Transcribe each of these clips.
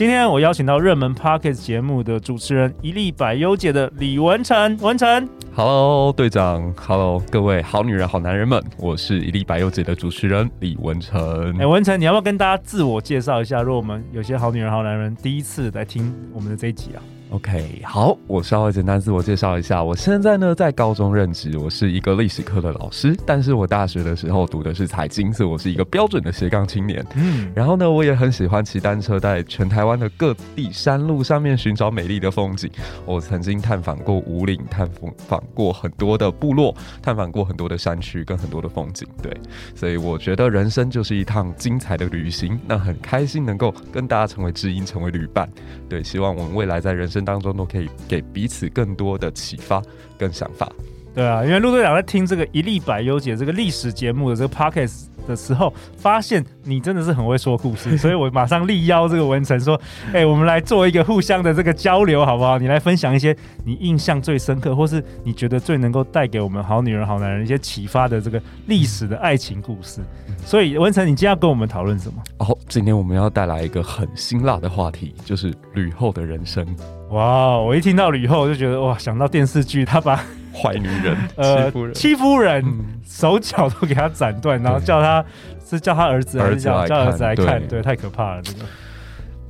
今天我邀请到热门 Pocket 节目的主持人一粒百优姐的李文成，文成，Hello，队长，Hello，各位好女人、好男人们，我是一粒百优姐的主持人李文成。哎，文成，你要不要跟大家自我介绍一下？如果我们有些好女人、好男人第一次来听我们的这一集啊。OK，好，我稍微简单自我介绍一下。我现在呢在高中任职，我是一个历史课的老师。但是我大学的时候读的是财经，所以我是一个标准的斜杠青年。嗯，然后呢，我也很喜欢骑单车，在全台湾的各地山路上面寻找美丽的风景。我曾经探访过五岭，探访过很多的部落，探访过很多的山区跟很多的风景。对，所以我觉得人生就是一趟精彩的旅行。那很开心能够跟大家成为知音，成为旅伴。对，希望我们未来在人生当中都可以给彼此更多的启发跟想法。对啊，因为陆队长在听这个一粒百优解这个历史节目的这个 podcast 的时候，发现你真的是很会说故事，所以我马上力邀这个文成说：“哎、欸，我们来做一个互相的这个交流，好不好？你来分享一些你印象最深刻，或是你觉得最能够带给我们好女人、好男人一些启发的这个历史的爱情故事。”所以文成，你今天要跟我们讨论什么？哦，今天我们要带来一个很辛辣的话题，就是吕后的人生。哇，我一听到吕后，我就觉得哇，想到电视剧，他把坏女人、呃、戚夫人、戚夫人手脚都给他斩断，然后叫他是叫他儿子还是叫叫儿子来看？对，太可怕了，这个。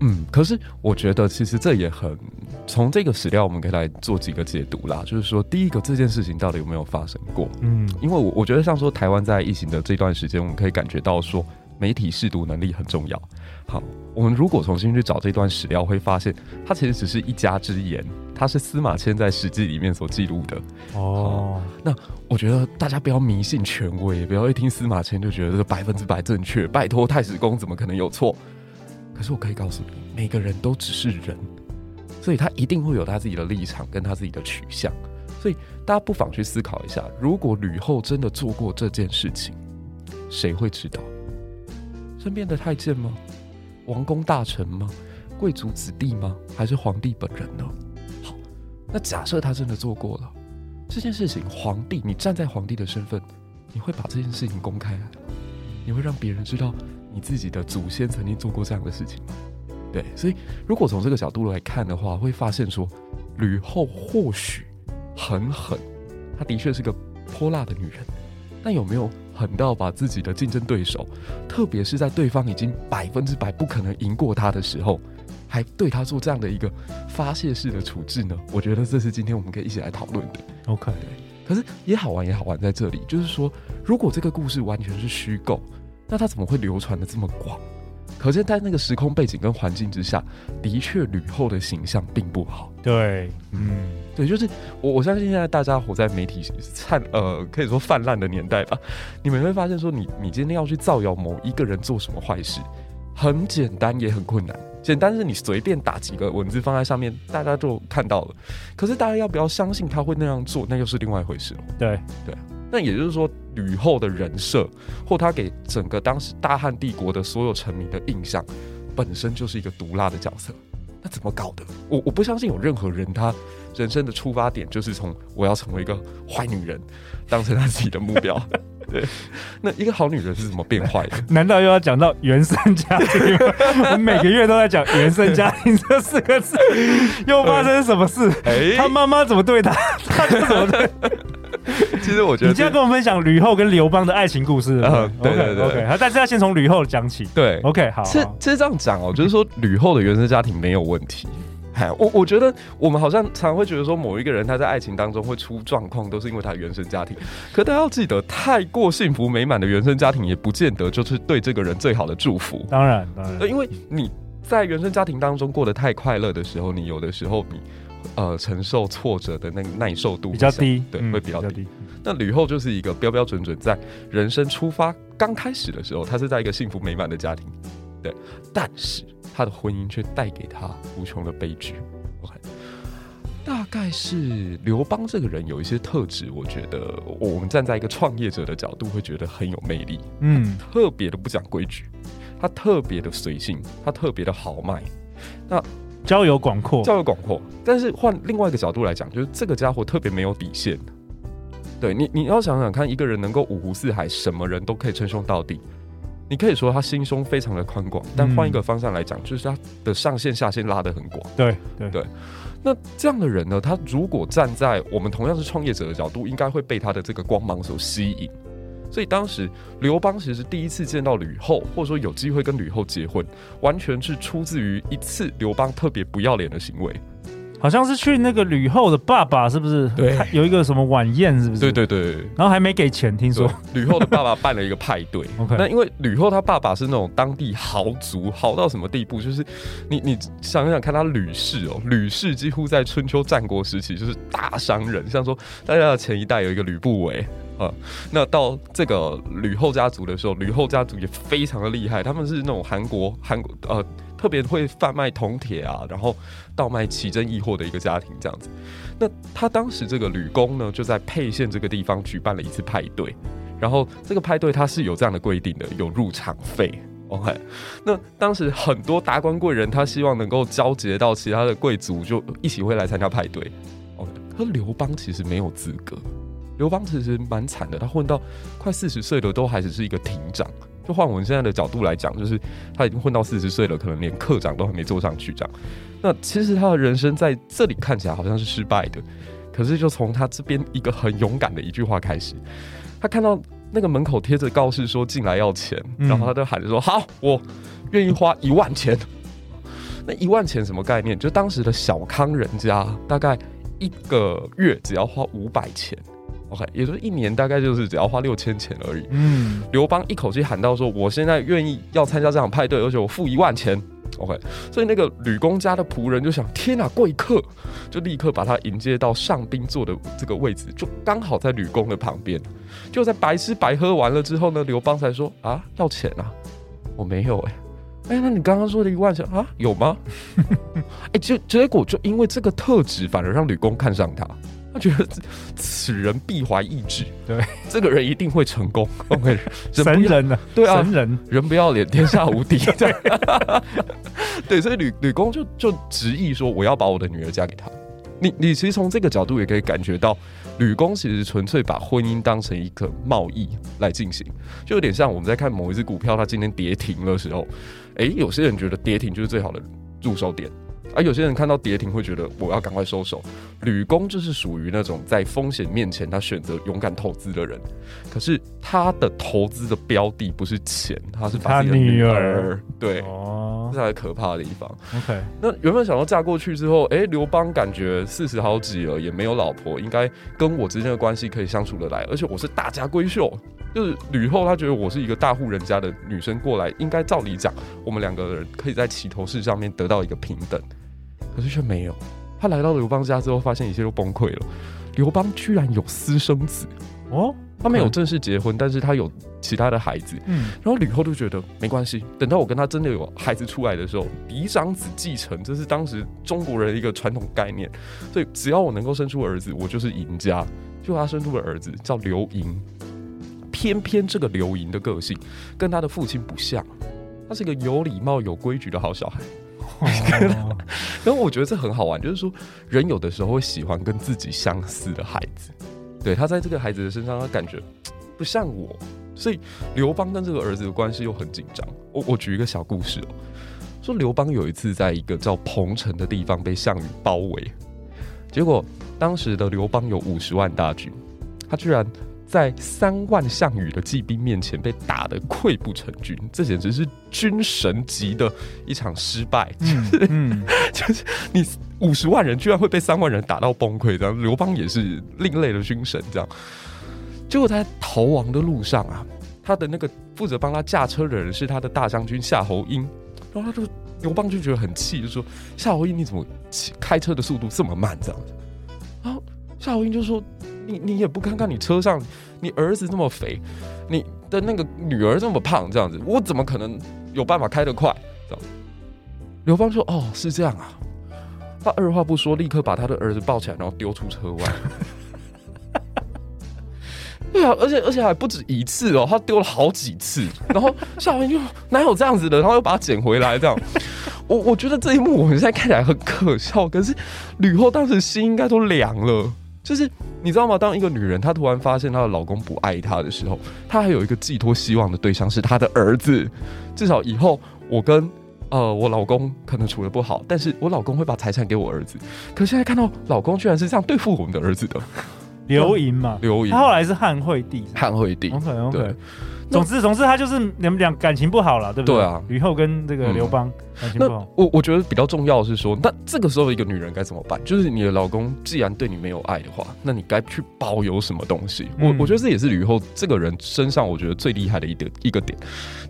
嗯，可是我觉得其实这也很从这个史料，我们可以来做几个解读啦。就是说，第一个，这件事情到底有没有发生过？嗯，因为我我觉得像说台湾在疫情的这段时间，我们可以感觉到说。媒体试读能力很重要。好，我们如果重新去找这段史料，会发现它其实只是一家之言，它是司马迁在《史记》里面所记录的。哦，那我觉得大家不要迷信权威，也不要一听司马迁就觉得这个百分之百正确。拜托，太史公怎么可能有错？可是我可以告诉你，每个人都只是人，所以他一定会有他自己的立场跟他自己的取向。所以大家不妨去思考一下，如果吕后真的做过这件事情，谁会知道？身边的太监吗？王公大臣吗？贵族子弟吗？还是皇帝本人呢？那假设他真的做过了这件事情，皇帝，你站在皇帝的身份，你会把这件事情公开？你会让别人知道你自己的祖先曾经做过这样的事情吗？对，所以如果从这个角度来看的话，会发现说，吕后或许很狠，她的确是个泼辣的女人，但有没有？狠到把自己的竞争对手，特别是在对方已经百分之百不可能赢过他的时候，还对他做这样的一个发泄式的处置呢？我觉得这是今天我们可以一起来讨论的。OK，可是也好玩，也好玩在这里，就是说，如果这个故事完全是虚构，那它怎么会流传的这么广？可是，在那个时空背景跟环境之下，的确吕后的形象并不好。对，嗯，对，就是我我相信现在大家活在媒体灿呃可以说泛滥的年代吧，你们会发现说你，你你今天要去造谣某一个人做什么坏事，很简单也很困难。简单是你随便打几个文字放在上面，大家就看到了。可是大家要不要相信他会那样做，那又是另外一回事了。对对。那也就是说，吕后的人设，或他给整个当时大汉帝国的所有臣民的印象，本身就是一个毒辣的角色。那怎么搞的？我我不相信有任何人，他人生的出发点就是从我要成为一个坏女人，当成他自己的目标。对，那一个好女人是怎么变坏的？难道又要讲到原生家庭吗？我每个月都在讲原生家庭这四个字，又发生什么事？哎，他妈妈怎么对他？他怎么对？其实我觉得，你今天跟我们分享吕后跟刘邦的爱情故事。嗯，对对对，OK，但是要先从吕后讲起。对，OK，好。其实其实这样讲哦，就是说吕后的原生家庭没有问题。哎，我我觉得我们好像常会觉得说，某一个人他在爱情当中会出状况，都是因为他原生家庭。可大家要记得，太过幸福美满的原生家庭，也不见得就是对这个人最好的祝福。当然，当然，因为你在原生家庭当中过得太快乐的时候，你有的时候你呃承受挫折的那个耐受度比较低，对，嗯、会比较低。比较低。那吕后就是一个标标准准在人生出发刚开始的时候，她是在一个幸福美满的家庭，对，但是。他的婚姻却带给他无穷的悲剧。OK，大概是刘邦这个人有一些特质，我觉得我们站在一个创业者的角度会觉得很有魅力。嗯，特别的不讲规矩，他特别的随性，他特别的豪迈。那交友广阔，交友广阔。但是换另外一个角度来讲，就是这个家伙特别没有底线。对你，你要想想看，一个人能够五湖四海，什么人都可以称兄道弟。你可以说他心胸非常的宽广，但换一个方向来讲，嗯、就是他的上限下限拉得很广。对对对。那这样的人呢，他如果站在我们同样是创业者的角度，应该会被他的这个光芒所吸引。所以当时刘邦其实第一次见到吕后，或者说有机会跟吕后结婚，完全是出自于一次刘邦特别不要脸的行为。好像是去那个吕后的爸爸，是不是？对，有一个什么晚宴，是不是？对对对。然后还没给钱，听说吕后的爸爸办了一个派对。OK，那因为吕后她爸爸是那种当地豪族，豪到什么地步？就是你你想想看，他吕氏哦，吕氏几乎在春秋战国时期就是大商人，像说大家的前一代有一个吕不韦啊，那到这个吕后家族的时候，吕后家族也非常的厉害，他们是那种韩国韩国呃。特别会贩卖铜铁啊，然后倒卖奇珍异货的一个家庭这样子。那他当时这个吕公呢，就在沛县这个地方举办了一次派对，然后这个派对他是有这样的规定的，有入场费。OK，那当时很多达官贵人他希望能够交接到其他的贵族，就一起会来参加派对。OK，可刘邦其实没有资格。刘邦其实蛮惨的，他混到快四十岁了，都还只是一个亭长。就换我们现在的角度来讲，就是他已经混到四十岁了，可能连课长都还没做上去这样。那其实他的人生在这里看起来好像是失败的，可是就从他这边一个很勇敢的一句话开始，他看到那个门口贴着告示说进来要钱，然后他就喊着说：“好，我愿意花一万钱。”那一万钱什么概念？就当时的小康人家大概一个月只要花五百钱。OK，也就是一年大概就是只要花六千钱而已。嗯，刘邦一口气喊到说：“我现在愿意要参加这场派对，而且我付一万钱。”OK，所以那个吕公家的仆人就想：“天哪，贵客！”就立刻把他迎接到上宾坐的这个位置，就刚好在吕公的旁边。就在白吃白喝完了之后呢，刘邦才说：“啊，要钱啊？我没有哎、欸，哎、欸，那你刚刚说的一万钱啊，有吗？哎、欸，就结果就因为这个特质，反而让吕公看上他。”他觉得此人必怀义志，对，这个人一定会成功。OK，神人呢？对啊，神人，人不要脸，天下无敌。对，对，所以吕吕公就就执意说，我要把我的女儿嫁给他。你你其实从这个角度也可以感觉到，吕公其实纯粹把婚姻当成一个贸易来进行，就有点像我们在看某一只股票，它今天跌停的时候，哎，有些人觉得跌停就是最好的入手点。而有些人看到跌停会觉得我要赶快收手。吕公就是属于那种在风险面前他选择勇敢投资的人，可是他的投资的标的不是钱，他是把自己的女儿。对，哦，这才可怕的地方。OK，那原本想要嫁过去之后，哎、欸，刘邦感觉四十好几了，也没有老婆，应该跟我之间的关系可以相处得来，而且我是大家闺秀，就是吕后她觉得我是一个大户人家的女生过来，应该照理讲，我们两个人可以在起头式上面得到一个平等。可是却没有，他来到刘邦家之后，发现一切都崩溃了。刘邦居然有私生子哦，他没有正式结婚，但是他有其他的孩子。嗯，然后吕后就觉得没关系，等到我跟他真的有孩子出来的时候，嫡长子继承，这是当时中国人的一个传统概念。所以只要我能够生出儿子，我就是赢家。就他生出了儿子叫刘盈，偏偏这个刘盈的个性跟他的父亲不像，他是一个有礼貌、有规矩的好小孩。然后 我觉得这很好玩，就是说人有的时候会喜欢跟自己相似的孩子。对，他在这个孩子的身上，他感觉不像我，所以刘邦跟这个儿子的关系又很紧张。我我举一个小故事哦，说刘邦有一次在一个叫彭城的地方被项羽包围，结果当时的刘邦有五十万大军，他居然。在三万项羽的骑兵面前被打得溃不成军，这简直是军神级的一场失败。就是，嗯、就是你五十万人居然会被三万人打到崩溃，这样刘邦也是另类的军神。这样，结果在逃亡的路上啊，他的那个负责帮他驾车的人是他的大将军夏侯婴，然后他就刘邦就觉得很气，就说夏侯婴你怎么开车的速度这么慢？这样子，然后夏侯婴就说。你你也不看看你车上，你儿子这么肥，你的那个女儿这么胖，这样子，我怎么可能有办法开得快？这样，刘邦说：“哦，是这样啊。”他二话不说，立刻把他的儿子抱起来，然后丢出车外。对啊，而且而且还不止一次哦，他丢了好几次，然后夏侯婴就哪有这样子的，然后又把他捡回来，这样。我我觉得这一幕我们现在看起来很可笑，可是吕后当时心应该都凉了。就是你知道吗？当一个女人她突然发现她的老公不爱她的时候，她还有一个寄托希望的对象是她的儿子。至少以后我跟呃我老公可能处的不好，但是我老公会把财产给我儿子。可现在看到老公居然是这样对付我们的儿子的。刘盈嘛，刘盈，他后来是汉惠帝，汉惠帝。OK OK。总之总之，他就是你们俩感情不好了，对不对？对啊。吕后跟这个刘邦、嗯、感情不好。我我觉得比较重要的是说，那这个时候一个女人该怎么办？就是你的老公既然对你没有爱的话，那你该去保有什么东西？嗯、我我觉得这也是吕后这个人身上我觉得最厉害的一点一个点，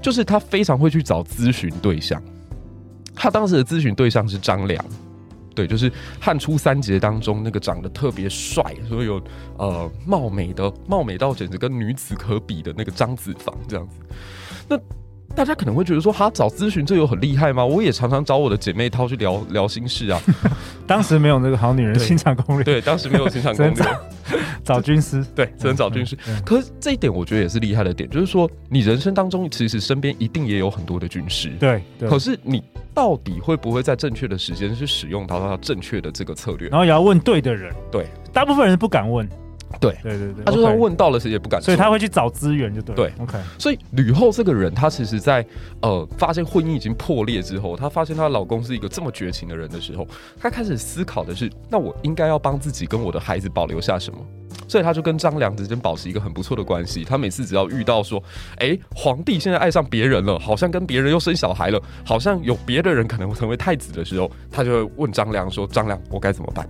就是她非常会去找咨询对象。她当时的咨询对象是张良。对，就是汉初三杰当中那个长得特别帅，所以有呃貌美的貌美到简直跟女子可比的那个张子房这样子。那大家可能会觉得说，哈，找咨询这有很厉害吗？我也常常找我的姐妹淘去聊聊心事啊。当时没有那个好女人 心场攻略，对，当时没有心场攻略，找军师，对，只能找军师。可是这一点我觉得也是厉害的点，就是说你人生当中其实身边一定也有很多的军师，对，可是你。到底会不会在正确的时间去使用到他正确的这个策略？然后也要问对的人。对，大部分人不敢问。对对对对，他就算问到了，谁也不敢。所以他会去找资源，就对。对，OK。所以吕后这个人，她其实在呃发现婚姻已经破裂之后，她发现她老公是一个这么绝情的人的时候，她开始思考的是：那我应该要帮自己跟我的孩子保留下什么？所以她就跟张良之间保持一个很不错的关系。她每次只要遇到说，哎、欸，皇帝现在爱上别人了，好像跟别人又生小孩了，好像有别的人可能会成为太子的时候，她就会问张良说：“张良，我该怎么办？”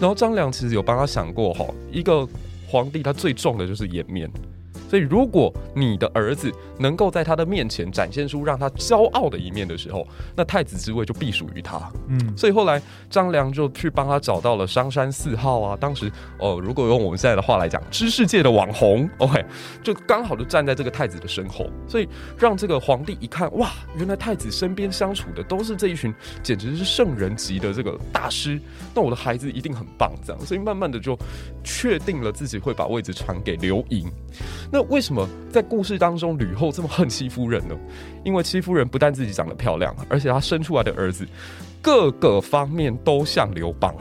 然后张良其实有帮他想过，哈，一个皇帝他最重的就是颜面。所以，如果你的儿子能够在他的面前展现出让他骄傲的一面的时候，那太子之位就必属于他。嗯，所以后来张良就去帮他找到了商山四号啊。当时哦，如果用我们现在的话来讲，知识界的网红，OK，就刚好就站在这个太子的身后，所以让这个皇帝一看，哇，原来太子身边相处的都是这一群简直是圣人级的这个大师，那我的孩子一定很棒，这样，所以慢慢的就确定了自己会把位置传给刘盈。那为什么在故事当中吕后这么恨戚夫人呢？因为戚夫人不但自己长得漂亮，而且她生出来的儿子各个方面都像刘邦。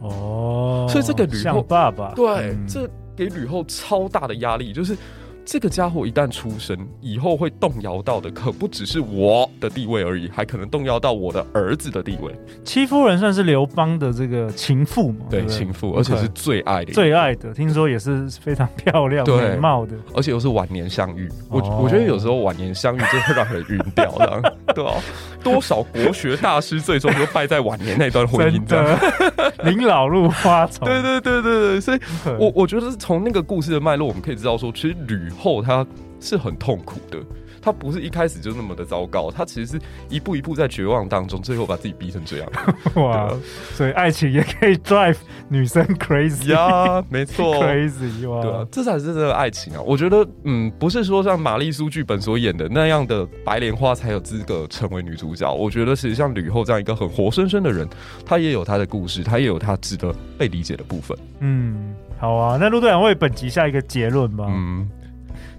哦，所以这个吕后爸爸，对，嗯、这给吕后超大的压力，就是。这个家伙一旦出生，以后会动摇到的可不只是我的地位而已，还可能动摇到我的儿子的地位。戚夫人算是刘邦的这个情妇嘛？对，情妇，而且是最爱的，最爱的。听说也是非常漂亮、美貌的，而且又是晚年相遇。我我觉得有时候晚年相遇真的会让人晕掉的，对啊，多少国学大师最终都败在晚年那段婚姻的，临老入花丛。对对对对对，所以我我觉得从那个故事的脉络，我们可以知道说，其实吕后他是很痛苦的，他不是一开始就那么的糟糕，他其实是一步一步在绝望当中，最后把自己逼成这样。哇！所以爱情也可以 drive 女生 crazy 呀，没错，crazy 哇！对啊，这才是这个爱情啊！我觉得，嗯，不是说像玛丽苏剧本所演的那样的白莲花才有资格成为女主角。我觉得，其实像吕后这样一个很活生生的人，她也有她的故事，她也有她值得被理解的部分。嗯，好啊，那陆队长为本集下一个结论吧。嗯。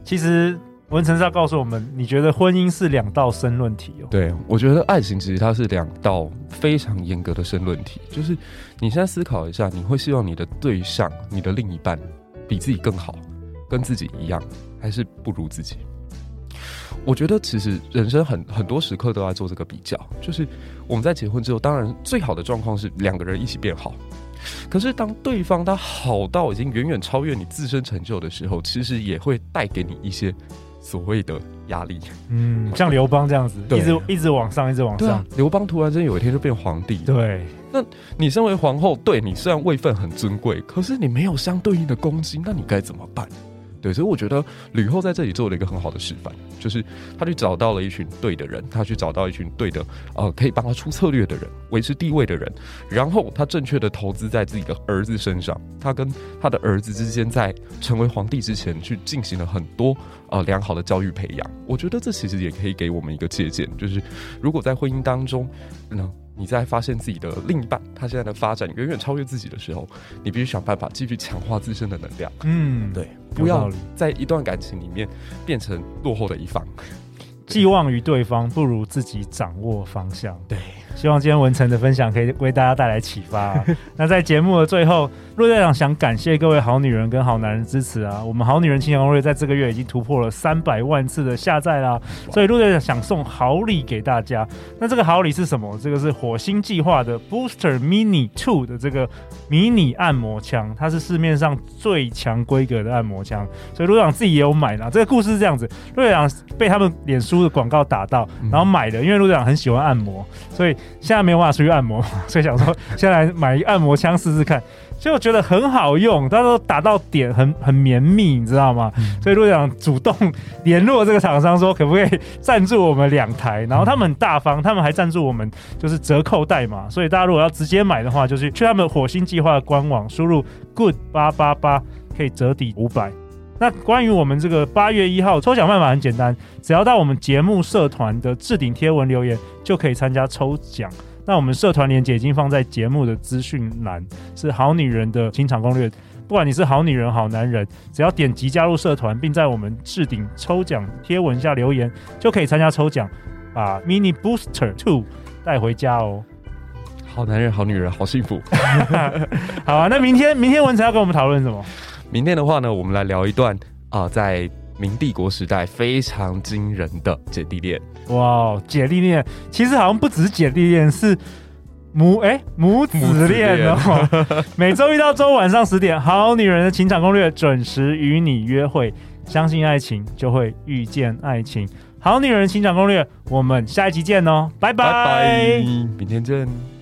其实文成是要告诉我们，你觉得婚姻是两道申论题哦？对，我觉得爱情其实它是两道非常严格的申论题。就是你现在思考一下，你会希望你的对象、你的另一半比自己更好，跟自己一样，还是不如自己？我觉得其实人生很很多时刻都在做这个比较。就是我们在结婚之后，当然最好的状况是两个人一起变好。可是，当对方他好到已经远远超越你自身成就的时候，其实也会带给你一些所谓的压力。嗯，像刘邦这样子，一直一直往上，一直往上。刘邦突然间有一天就变皇帝。对，那你身为皇后，对你虽然位分很尊贵，可是你没有相对应的功绩，那你该怎么办？对，所以我觉得吕后在这里做了一个很好的示范，就是她去找到了一群对的人，她去找到一群对的呃可以帮她出策略的人，维持地位的人，然后她正确的投资在自己的儿子身上，她跟她的儿子之间在成为皇帝之前去进行了很多呃良好的教育培养。我觉得这其实也可以给我们一个借鉴，就是如果在婚姻当中，那。你在发现自己的另一半他现在的发展远远超越自己的时候，你必须想办法继续强化自身的能量。嗯，对，不要在一段感情里面变成落后的一方。寄望于对方，不如自己掌握方向。对。希望今天文成的分享可以为大家带来启发啊。那在节目的最后，陆队长想感谢各位好女人跟好男人支持啊！我们好女人情场攻略在这个月已经突破了三百万次的下载啦，所以陆队长想送好礼给大家。那这个好礼是什么？这个是火星计划的 Booster Mini Two 的这个迷你按摩枪，它是市面上最强规格的按摩枪，所以陆队长自己也有买啦。这个故事是这样子：陆队长被他们脸书的广告打到，然后买的，因为陆队长很喜欢按摩，所以。现在没有办法出去按摩，所以想说先来买一个按摩枪试试看，所以我觉得很好用，但是打到点很很绵密，你知道吗？所以陆队长主动联络这个厂商说，可不可以赞助我们两台？然后他们很大方，他们还赞助我们就是折扣代码，所以大家如果要直接买的话，就是去他们火星计划的官网输入 good 八八八，可以折抵五百。那关于我们这个八月一号抽奖办法很简单，只要到我们节目社团的置顶贴文留言，就可以参加抽奖。那我们社团链接已经放在节目的资讯栏，是好女人的清场攻略。不管你是好女人、好男人，只要点击加入社团，并在我们置顶抽奖贴文下留言，就可以参加抽奖，把 Mini Booster Two 带回家哦。好男人、好女人，好幸福。好啊，那明天明天文才要跟我们讨论什么？明天的话呢，我们来聊一段啊、呃，在明帝国时代非常惊人的姐弟恋。哇，姐弟恋其实好像不只是姐弟恋，是母哎、欸、母子恋哦。每周一到周五晚上十点，好女人的情场攻略准时与你约会。相信爱情，就会遇见爱情。好女人情场攻略，我们下一集见哦，拜拜，拜拜，明天见。